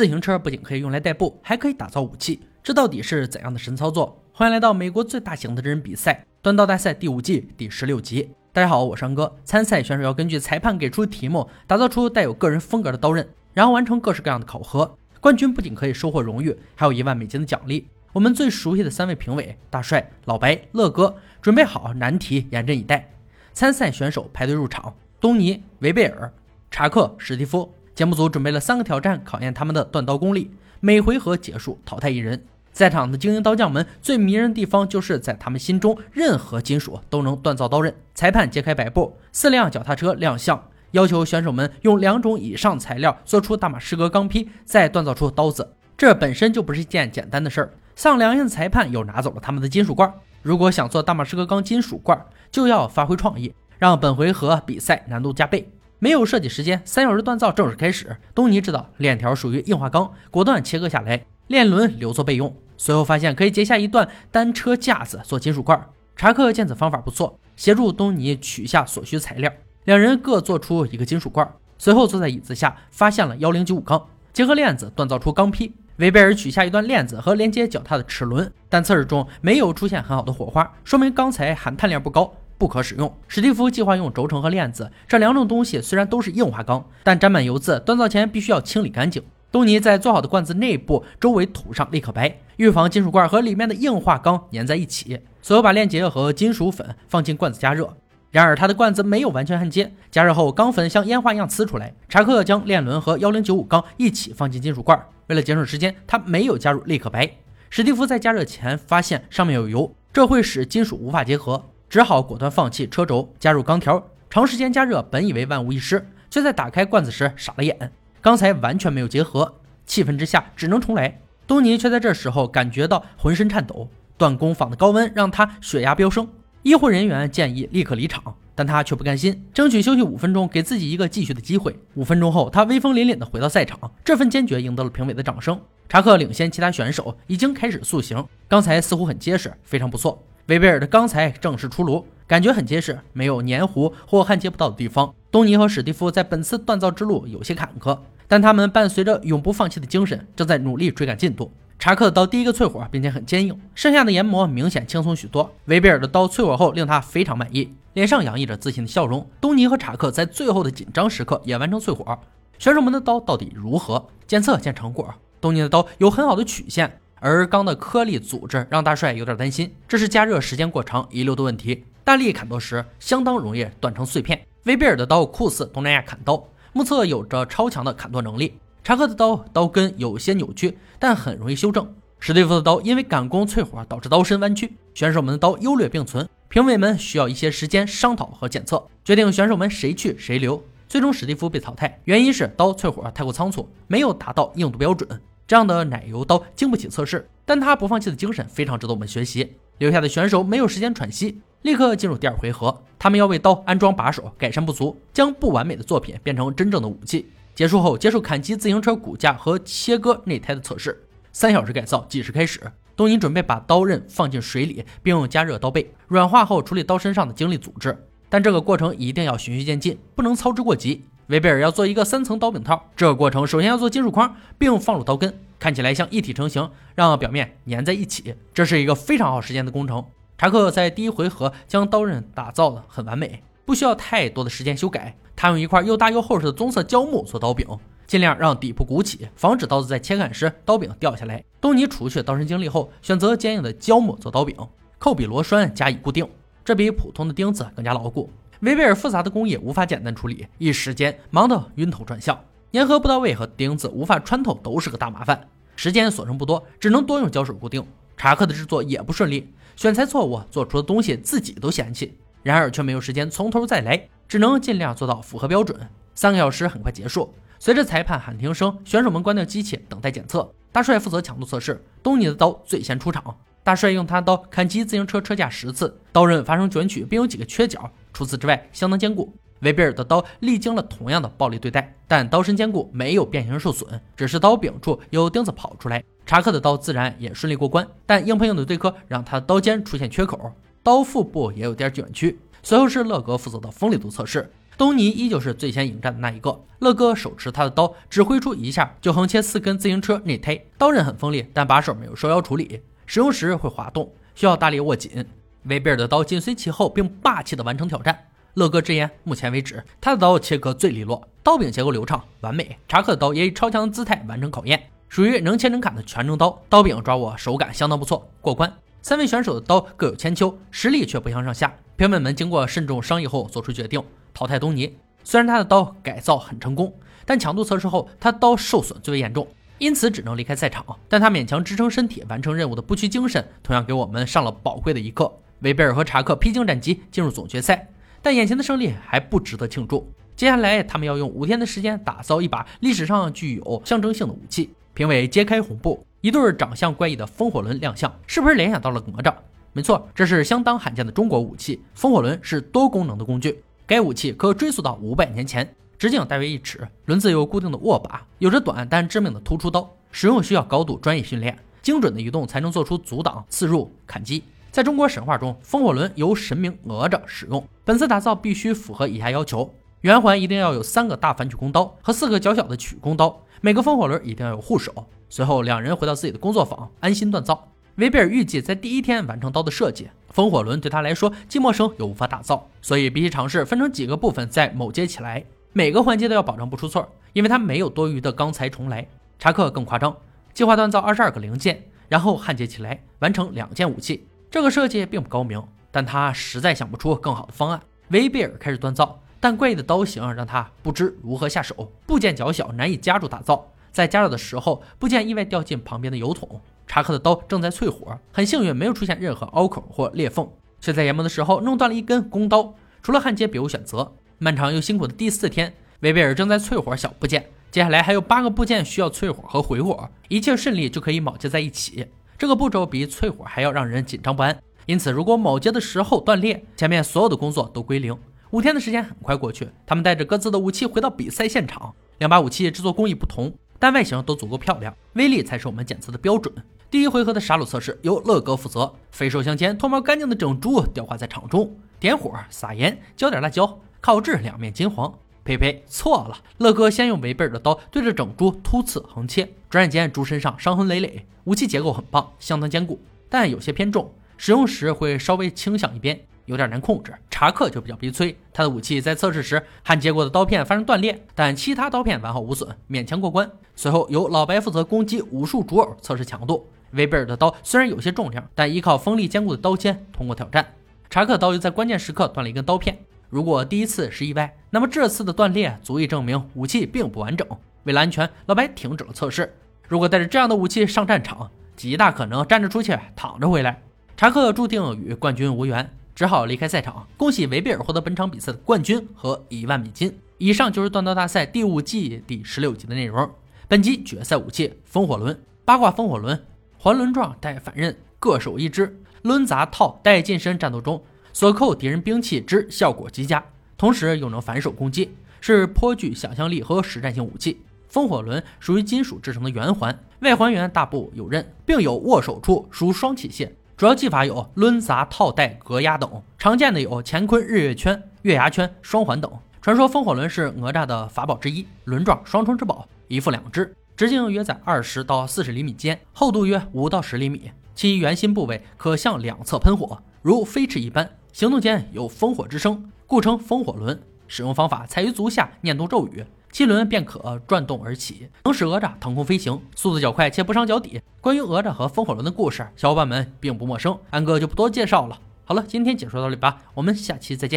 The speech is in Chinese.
自行车不仅可以用来代步，还可以打造武器，这到底是怎样的神操作？欢迎来到美国最大型的真人比赛——锻刀大赛第五季第十六集。大家好，我是安哥。参赛选手要根据裁判给出的题目，打造出带有个人风格的刀刃，然后完成各式各样的考核。冠军不仅可以收获荣誉，还有一万美金的奖励。我们最熟悉的三位评委大帅、老白、乐哥，准备好难题，严阵以待。参赛选手排队入场：东尼、维贝尔、查克、史蒂夫。节目组准备了三个挑战，考验他们的锻刀功力。每回合结束，淘汰一人。在场的精英刀匠们最迷人的地方，就是在他们心中，任何金属都能锻造刀刃。裁判揭开白布，四辆脚踏车亮相，要求选手们用两种以上材料做出大马士革钢坯，再锻造出刀子。这本身就不是一件简单的事儿。丧良心的裁判又拿走了他们的金属罐。如果想做大马士革钢金属罐，就要发挥创意，让本回合比赛难度加倍。没有设计时间，三小时锻造正式开始。东尼知道链条属于硬化钢，果断切割下来，链轮留作备用。随后发现可以截下一段单车架子做金属块。查克见此方法不错，协助东尼取下所需材料，两人各做出一个金属罐。随后坐在椅子下，发现了幺零九五钢，结合链子锻造出钢坯。维贝尔取下一段链子和连接脚踏的齿轮，但测试中没有出现很好的火花，说明钢材含碳量不高。不可使用。史蒂夫计划用轴承和链子这两种东西，虽然都是硬化钢，但沾满油渍，锻造前必须要清理干净。东尼在做好的罐子内部周围涂上立可白，预防金属罐和里面的硬化钢粘在一起。随后把链结和金属粉放进罐子加热。然而他的罐子没有完全焊接，加热后钢粉像烟花一样呲出来。查克将链轮和幺零九五钢一起放进金属罐，为了节省时间，他没有加入立可白。史蒂夫在加热前发现上面有油，这会使金属无法结合。只好果断放弃车轴，加入钢条。长时间加热，本以为万无一失，却在打开罐子时傻了眼，钢材完全没有结合。气愤之下，只能重来。东尼却在这时候感觉到浑身颤抖，锻工坊的高温让他血压飙升。医护人员建议立刻离场，但他却不甘心，争取休息五分钟，给自己一个继续的机会。五分钟后，他威风凛凛地回到赛场，这份坚决赢得了评委的掌声。查克领先其他选手，已经开始塑形，刚才似乎很结实，非常不错。维贝尔的钢材正式出炉，感觉很结实，没有黏糊或焊接不到的地方。东尼和史蒂夫在本次锻造之路有些坎坷，但他们伴随着永不放弃的精神，正在努力追赶进度。查克的刀第一个淬火，并且很坚硬，剩下的研磨明显轻松许多。维贝尔的刀淬火后令他非常满意，脸上洋溢着自信的笑容。东尼和查克在最后的紧张时刻也完成淬火。选手们的刀到底如何？检测见成果。东尼的刀有很好的曲线。而钢的颗粒组织让大帅有点担心，这是加热时间过长遗留的问题。大力砍刀时相当容易断成碎片。威贝尔的刀酷似东南亚砍刀，目测有着超强的砍剁能力。查克的刀刀根有些扭曲，但很容易修正。史蒂夫的刀因为赶工淬火导致刀身弯曲。选手们的刀优劣并存，评委们需要一些时间商讨和检测，决定选手们谁去谁留。最终史蒂夫被淘汰，原因是刀淬火太过仓促，没有达到硬度标准。这样的奶油刀经不起测试，但他不放弃的精神非常值得我们学习。留下的选手没有时间喘息，立刻进入第二回合。他们要为刀安装把手，改善不足，将不完美的作品变成真正的武器。结束后，接受砍击自行车骨架和切割内胎的测试。三小时改造计时开始。东尼准备把刀刃放进水里，并用加热刀背，软化后处理刀身上的晶粒组织。但这个过程一定要循序渐进，不能操之过急。维贝尔要做一个三层刀柄套，这个过程首先要做金属框，并放入刀根，看起来像一体成型，让表面粘在一起。这是一个非常耗时间的工程。查克在第一回合将刀刃打造的很完美，不需要太多的时间修改。他用一块又大又厚实的棕色胶木做刀柄，尽量让底部鼓起，防止刀子在切砍时刀柄掉下来。东尼除去刀身经历后，选择坚硬的胶木做刀柄，扣比螺栓加以固定，这比普通的钉子更加牢固。维贝尔复杂的工艺无法简单处理，一时间忙得晕头转向，粘合不到位和钉子无法穿透都是个大麻烦。时间所剩不多，只能多用胶水固定。查克的制作也不顺利，选材错误，做出的东西自己都嫌弃。然而却没有时间从头再来，只能尽量做到符合标准。三个小时很快结束，随着裁判喊停声，选手们关掉机器，等待检测。大帅负责强度测试，东尼的刀最先出场。大帅用他刀砍击自行车车架十次，刀刃发生卷曲，并有几个缺角。除此之外，相当坚固。维贝尔的刀历经了同样的暴力对待，但刀身坚固，没有变形受损，只是刀柄处有钉子跑出来。查克的刀自然也顺利过关，但硬碰硬的对磕让他的刀尖出现缺口，刀腹部也有点卷曲。随后是乐哥负责的锋利度测试，东尼依旧是最先迎战的那一个。乐哥手持他的刀，只挥出一下就横切四根自行车内胎，刀刃很锋利，但把手没有收腰处理，使用时会滑动，需要大力握紧。维贝尔的刀紧随其后，并霸气地完成挑战。乐哥直言，目前为止他的刀切割最利落，刀柄结构流畅完美。查克的刀也以超强的姿态完成考验，属于能切能砍的全能刀，刀柄抓握手感相当不错，过关。三位选手的刀各有千秋，实力却不相上下。评委们经过慎重商议后做出决定，淘汰东尼。虽然他的刀改造很成功，但强度测试后他刀受损最为严重，因此只能离开赛场。但他勉强支撑身体完成任务的不屈精神，同样给我们上了宝贵的一课。维贝尔和查克披荆斩棘进入总决赛，但眼前的胜利还不值得庆祝。接下来他们要用五天的时间打造一把历史上具有象征性的武器。评委揭开红布，一对长相怪异的风火轮亮相，是不是联想到了哪吒？没错，这是相当罕见的中国武器。风火轮是多功能的工具，该武器可追溯到五百年前，直径大约一尺，轮子有固定的握把，有着短但致命的突出刀，使用需要高度专业训练，精准的移动才能做出阻挡、刺入、砍击。在中国神话中，风火轮由神明哪吒使用。本次打造必须符合以下要求：圆环一定要有三个大反曲弓刀和四个较小的曲弓刀，每个风火轮一定要有护手。随后，两人回到自己的工作坊，安心锻造。维贝尔预计在第一天完成刀的设计，风火轮对他来说既陌生又无法打造，所以必须尝试分成几个部分再某接起来，每个环节都要保证不出错，因为他没有多余的钢材重来。查克更夸张，计划锻造二十二个零件，然后焊接起来，完成两件武器。这个设计并不高明，但他实在想不出更好的方案。维贝尔开始锻造，但怪异的刀型让他不知如何下手，部件较小，难以夹住打造。在加热的时候，部件意外掉进旁边的油桶。查克的刀正在淬火，很幸运没有出现任何凹口或裂缝，却在研磨的时候弄断了一根弓刀。除了焊接，别无选择。漫长又辛苦的第四天，维贝尔正在淬火小部件，接下来还有八个部件需要淬火和回火，一切顺利就可以铆接在一起。这个步骤比淬火还要让人紧张不安，因此如果铆接的时候断裂，前面所有的工作都归零。五天的时间很快过去，他们带着各自的武器回到比赛现场。两把武器制作工艺不同，但外形都足够漂亮，威力才是我们检测的标准。第一回合的杀戮测试由乐哥负责，肥瘦相间，脱毛干净的整猪吊挂在场中，点火撒盐，浇点辣椒，烤至两面金黄。呸呸，错了！乐哥先用维贝尔的刀对着整猪突刺横切，转眼间猪身上伤痕累累。武器结构很棒，相当坚固，但有些偏重，使用时会稍微倾向一边，有点难控制。查克就比较悲催，他的武器在测试时焊接过的刀片发生断裂，但其他刀片完好无损，勉强过关。随后由老白负责攻击武术主偶测试强度。维贝尔的刀虽然有些重量，但依靠锋利坚固的刀尖通过挑战。查克刀又在关键时刻断了一根刀片。如果第一次是意外，那么这次的断裂足以证明武器并不完整。为了安全，老白停止了测试。如果带着这样的武器上战场，极大可能站着出去，躺着回来。查克注定与冠军无缘，只好离开赛场。恭喜维贝尔获得本场比赛的冠军和一万美金。以上就是锻刀大赛第五季第十六集的内容。本集决赛武器：风火轮。八卦风火轮。环轮状带反刃，各手一支。抡砸套带近身战斗中锁扣敌人兵器之效果极佳，同时又能反手攻击，是颇具想象力和实战性武器。风火轮属于金属制成的圆环，外环圆大部有刃，并有握手处，属双器械。主要技法有抡砸套带格压等，常见的有乾坤日月圈、月牙圈、双环等。传说风火轮是哪吒的法宝之一，轮状双重之宝，一副两只。直径约在二十到四十厘米间，厚度约五到十厘米。其圆心部位可向两侧喷火，如飞驰一般。行动间有烽火之声，故称风火轮。使用方法：踩于足下，念动咒语，七轮便可转动而起，能使哪吒腾空飞行，速度较快且不伤脚底。关于哪吒和风火轮的故事，小伙伴们并不陌生，安哥就不多介绍了。好了，今天解说到这里吧，我们下期再见。